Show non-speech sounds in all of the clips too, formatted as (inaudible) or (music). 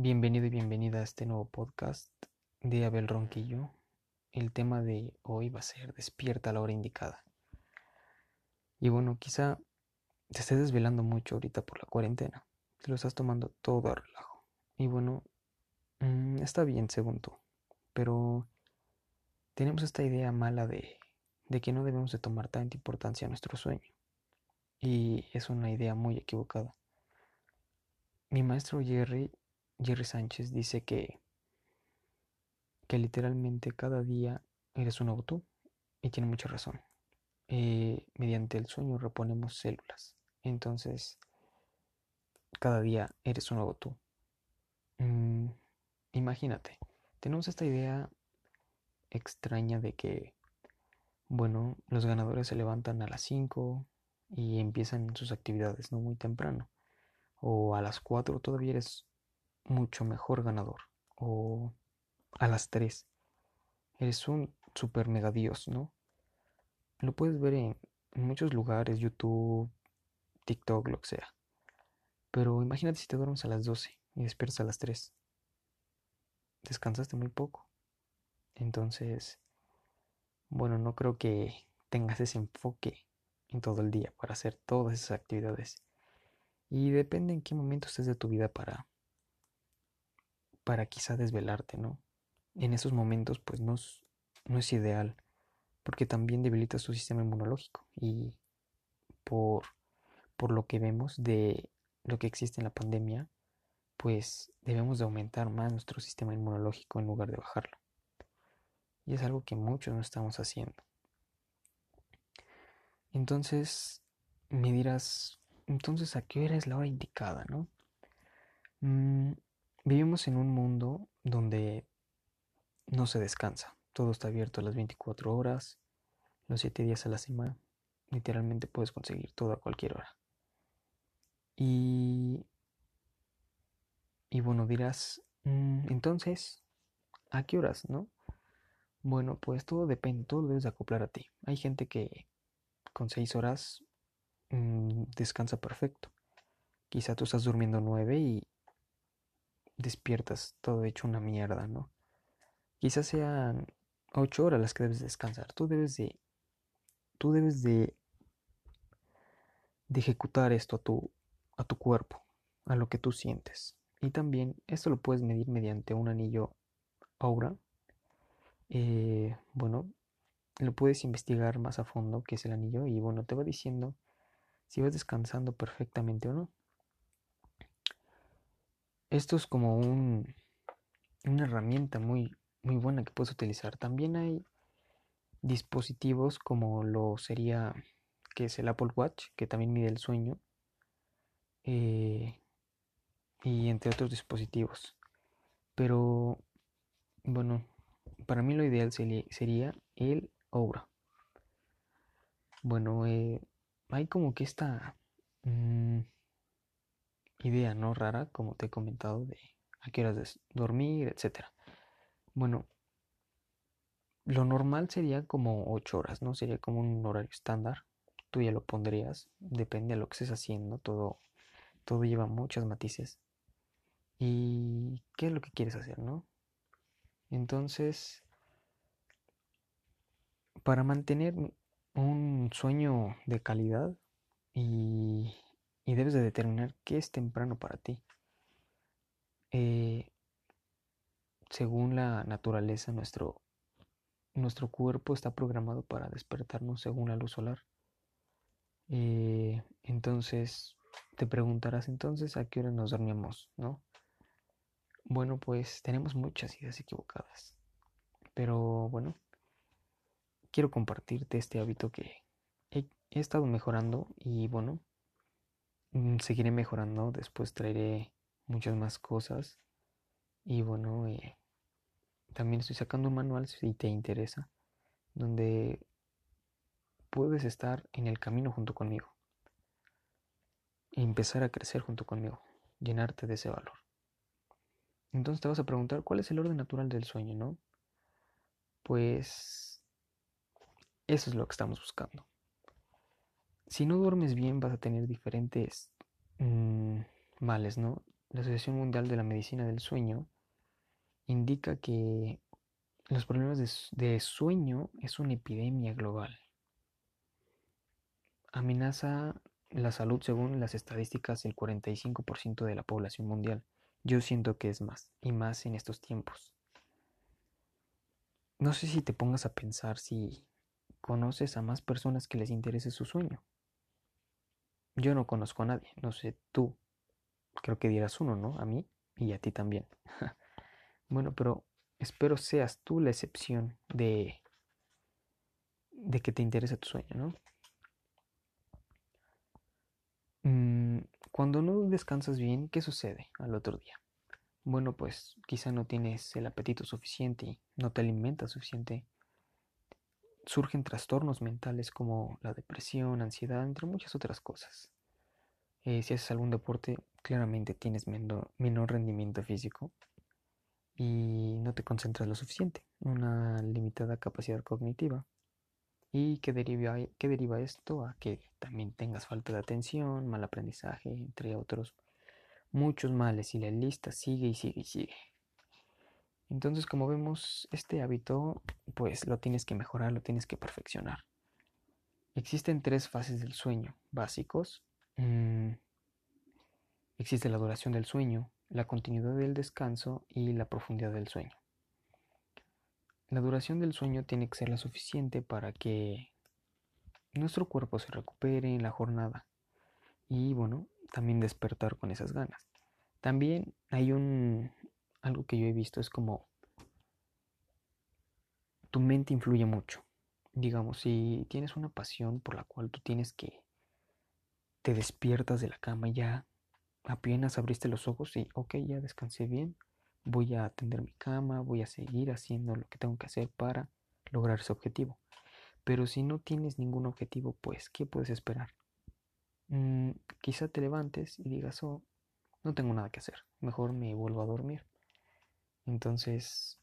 Bienvenido y bienvenida a este nuevo podcast de Abel Ronquillo. El tema de hoy va a ser despierta a la hora indicada. Y bueno, quizá te estés desvelando mucho ahorita por la cuarentena. Te lo estás tomando todo a relajo. Y bueno, mm, está bien según tú. Pero tenemos esta idea mala de, de que no debemos de tomar tanta importancia a nuestro sueño. Y es una idea muy equivocada. Mi maestro Jerry, Jerry Sánchez, dice que, que literalmente cada día eres un nuevo tú. Y tiene mucha razón. Eh, mediante el sueño reponemos células. Entonces, cada día eres un nuevo tú. Mm, imagínate, tenemos esta idea extraña de que, bueno, los ganadores se levantan a las 5 y empiezan sus actividades no muy temprano. O a las 4 todavía eres mucho mejor ganador. O a las 3 eres un super mega dios, ¿no? Lo puedes ver en, muchos lugares, YouTube, TikTok, lo que sea. Pero imagínate si te duermes a las 12 y despiertas a las 3. Descansaste muy poco. Entonces, bueno, no creo que tengas ese enfoque en todo el día para hacer todas esas actividades. Y depende en qué momento estés de tu vida para para quizá desvelarte, ¿no? En esos momentos pues no es, no es ideal porque también debilita su sistema inmunológico y por, por lo que vemos de lo que existe en la pandemia, pues debemos de aumentar más nuestro sistema inmunológico en lugar de bajarlo. Y es algo que muchos no estamos haciendo. Entonces, me dirás, entonces, ¿a qué hora es la hora indicada, no? Mm, vivimos en un mundo donde no se descansa. Todo está abierto a las 24 horas, los 7 días a la semana. Literalmente puedes conseguir todo a cualquier hora. Y, y bueno, dirás, mm, entonces, ¿a qué horas, no? Bueno, pues todo depende, todo lo debes acoplar a ti. Hay gente que con 6 horas mmm, descansa perfecto. Quizá tú estás durmiendo 9 y despiertas todo hecho una mierda, ¿no? Quizás sean 8 horas las que debes descansar. Tú debes de tú debes de, ejecutar esto a tu, a tu cuerpo, a lo que tú sientes. Y también esto lo puedes medir mediante un anillo aura. Eh, bueno, lo puedes investigar más a fondo qué es el anillo y bueno, te va diciendo si vas descansando perfectamente o no. Esto es como un, una herramienta muy, muy buena que puedes utilizar. También hay dispositivos como lo sería que es el Apple Watch, que también mide el sueño, eh, y entre otros dispositivos. Pero bueno, para mí lo ideal sería, el Aura. Bueno, eh, hay como que esta mm, idea no rara, como te he comentado, de a qué horas dormir, etcétera. Bueno, lo normal sería como 8 horas, ¿no? Sería como un horario estándar. Tú ya lo pondrías, depende de lo que estés haciendo, todo, todo lleva muchos matices. ¿Y qué es lo que quieres hacer, no? Entonces, para mantener un sueño de calidad y, y debes de determinar qué es temprano para ti. Eh, según la naturaleza, nuestro nuestro cuerpo está programado para despertarnos según la luz solar. Eh, entonces, te preguntarás entonces a qué hora nos dormimos, ¿no? Bueno, pues tenemos muchas ideas equivocadas. Pero bueno, quiero compartirte este hábito que he, estado mejorando y bueno, seguiré mejorando. Después traeré muchas más cosas. Y bueno, eh, también estoy sacando un manual si te interesa, donde puedes estar en el camino junto conmigo y empezar a crecer junto conmigo, llenarte de ese valor. Entonces te vas a preguntar, ¿cuál es el orden natural del sueño, no? Pues eso es lo que estamos buscando. Si no duermes bien vas a tener diferentes mm, males, ¿no? la Asociación Mundial de la Medicina del Sueño indica que los problemas de, sueño es una epidemia global. Amenaza la salud según las estadísticas el 45% de la población mundial. Yo siento que es más, y más en estos tiempos. No sé si te pongas a pensar si conoces a más personas que les interese su sueño. Yo no conozco a nadie, no sé tú. Creo que dieras uno, ¿no? A mí y a ti también. (laughs) bueno, pero espero seas tú la excepción de de que te interese tu sueño, ¿no? Mm, cuando no descansas bien, ¿qué sucede al otro día? Bueno, pues quizá no tienes el apetito suficiente no te alimentas suficiente. Surgen trastornos mentales como la depresión, ansiedad, entre muchas otras cosas. Eh, si haces algún deporte, claramente tienes menor, rendimiento físico y no te concentras lo suficiente, una limitada capacidad cognitiva. ¿Y qué deriva, qué deriva esto? A que también tengas falta de atención, mal aprendizaje, entre otros muchos males y la lista sigue y sigue y sigue. Entonces, como vemos, este hábito, pues lo tienes que mejorar, lo tienes que perfeccionar. Existen tres fases del sueño básicos. Mm, existe la duración del sueño, la continuidad del descanso y la profundidad del sueño. La duración del sueño tiene que ser la suficiente para que nuestro cuerpo se recupere en la jornada y bueno, también despertar con esas ganas. También hay un algo que yo he visto es como tu mente influye mucho. Digamos, si tienes una pasión por la cual tú tienes que te despiertas de la cama ya apenas abriste los ojos y ok, ya descansé bien, voy a atender mi cama, voy a seguir haciendo lo que tengo que hacer para lograr ese objetivo. Pero si no tienes ningún objetivo, pues, ¿qué puedes esperar? Mm, quizá te levantes y digas, oh, no tengo nada que hacer, mejor me vuelvo a dormir. Entonces,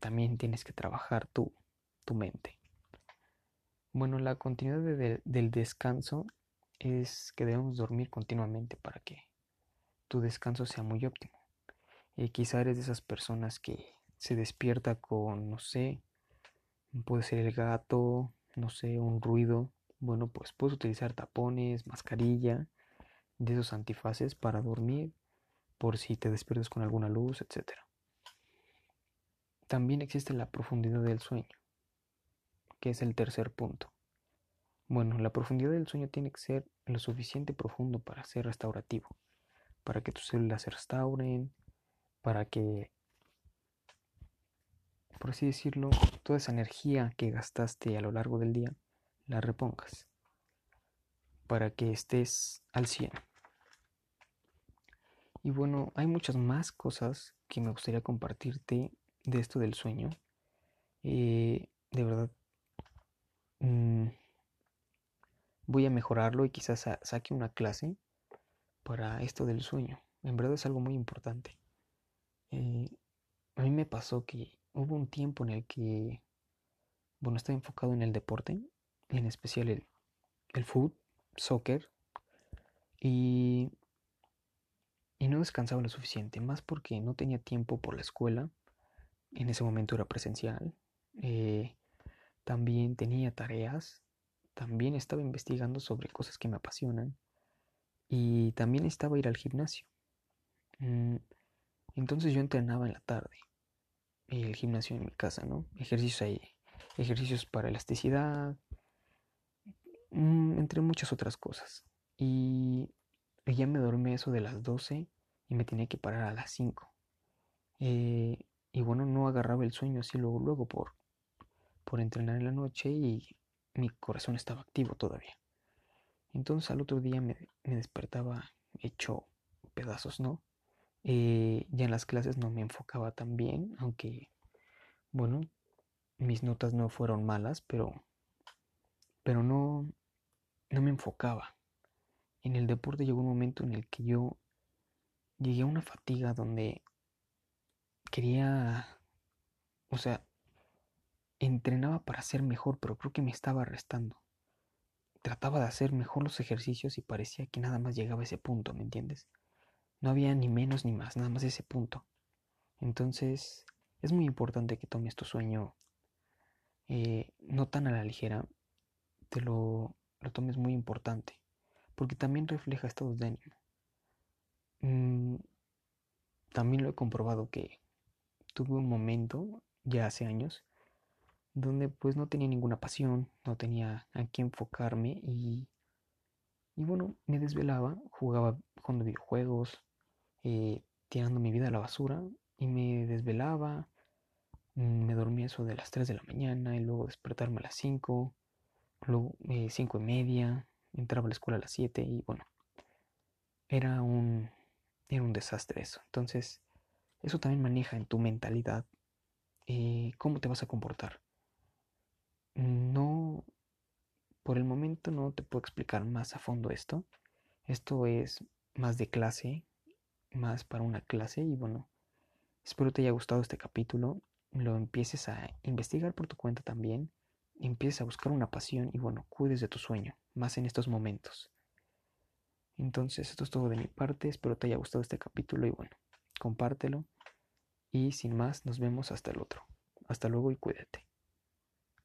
también tienes que trabajar tu, tu mente. Bueno, la continuidad del descanso es que debemos dormir continuamente para que tu descanso sea muy óptimo. Y quizá eres de esas personas que se despierta con, no sé, puede ser el gato, no sé, un ruido, bueno, pues puedes utilizar tapones, mascarilla, de esos antifaces para dormir, por si te despiertas con alguna luz, etc. También existe la profundidad del sueño, que es el tercer punto. Bueno, la profundidad del sueño tiene que ser lo suficiente profundo para ser restaurativo, para que tus células se restauren, para que, por así decirlo, toda esa energía que gastaste a lo largo del día la repongas para que estés al 100. Y bueno, hay muchas más cosas que me gustaría compartirte de esto del sueño. Eh, de verdad, mm, voy a mejorarlo y quizás saque una clase para esto del sueño. En verdad es algo muy importante. Eh, a mí me pasó que hubo un tiempo en el que, bueno, estaba enfocado en el deporte en especial el, el foot, soccer, y, y no descansaba lo suficiente, más porque no tenía tiempo por la escuela, en ese momento era presencial, eh, también tenía tareas, también estaba investigando sobre cosas que me apasionan y también estaba ir al gimnasio. Mm, entonces yo entrenaba en la tarde, el gimnasio en mi casa, ¿no? Ejercicios ahí, ejercicios para elasticidad, Mm, entre muchas otras cosas. Y ya me dormí eso de las 12 y me tenía que parar a las 5. Eh, y bueno, no agarraba el sueño así luego, luego por, por entrenar en la noche y mi corazón estaba activo todavía. Entonces al otro día me, despertaba hecho pedazos, ¿no? Eh, ya en las clases no me enfocaba tan bien, aunque, bueno, mis notas no fueron malas, pero, pero no, no me enfocaba. En el deporte llegó un momento en el que yo llegué a una fatiga donde quería, o sea, entrenaba para ser mejor, pero creo que me estaba restando. Trataba de hacer mejor los ejercicios y parecía que nada más llegaba a ese punto, ¿me entiendes? No había ni menos ni más, nada más ese punto. Entonces, es muy importante que tomes tu sueño eh, no tan a la ligera, te lo, lo tomes muy importante, porque también refleja estados de ánimo. Mm, también lo he comprobado que tuve un momento, ya hace años, donde pues no tenía ninguna pasión, no tenía a qué enfocarme y, y bueno, me desvelaba, jugaba jugando videojuegos, eh, tirando mi vida a la basura y me desvelaba, mm, me dormía eso de las 3 de la mañana y luego despertarme a las 5, luego eh, 5 y media, entraba a la escuela a las 7 y bueno, era un, era un desastre eso. Entonces, eso también maneja en tu mentalidad eh, cómo te vas a comportar. No, por el momento no te puedo explicar más a fondo esto. Esto es más de clase, más para una clase y bueno, espero te haya gustado este capítulo, lo empieces a investigar por tu cuenta también, empieces a buscar una pasión y bueno, cuides de tu sueño, más en estos momentos. Entonces, esto es todo de mi parte, espero te haya gustado este capítulo y bueno, compártelo y sin más, nos vemos hasta el otro. Hasta luego y cuídate.